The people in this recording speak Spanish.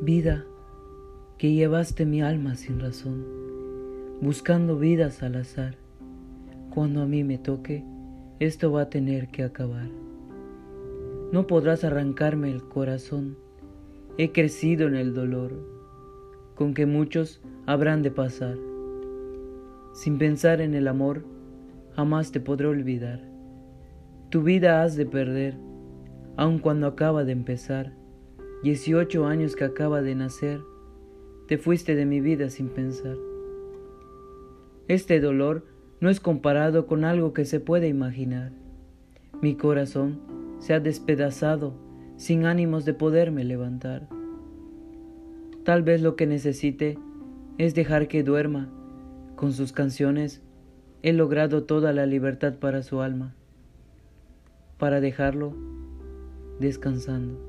Vida, que llevaste mi alma sin razón, buscando vidas al azar. Cuando a mí me toque, esto va a tener que acabar. No podrás arrancarme el corazón, he crecido en el dolor, con que muchos habrán de pasar. Sin pensar en el amor, jamás te podré olvidar. Tu vida has de perder, aun cuando acaba de empezar. Dieciocho años que acaba de nacer, te fuiste de mi vida sin pensar. Este dolor no es comparado con algo que se puede imaginar. Mi corazón se ha despedazado sin ánimos de poderme levantar. Tal vez lo que necesite es dejar que duerma. Con sus canciones he logrado toda la libertad para su alma, para dejarlo descansando.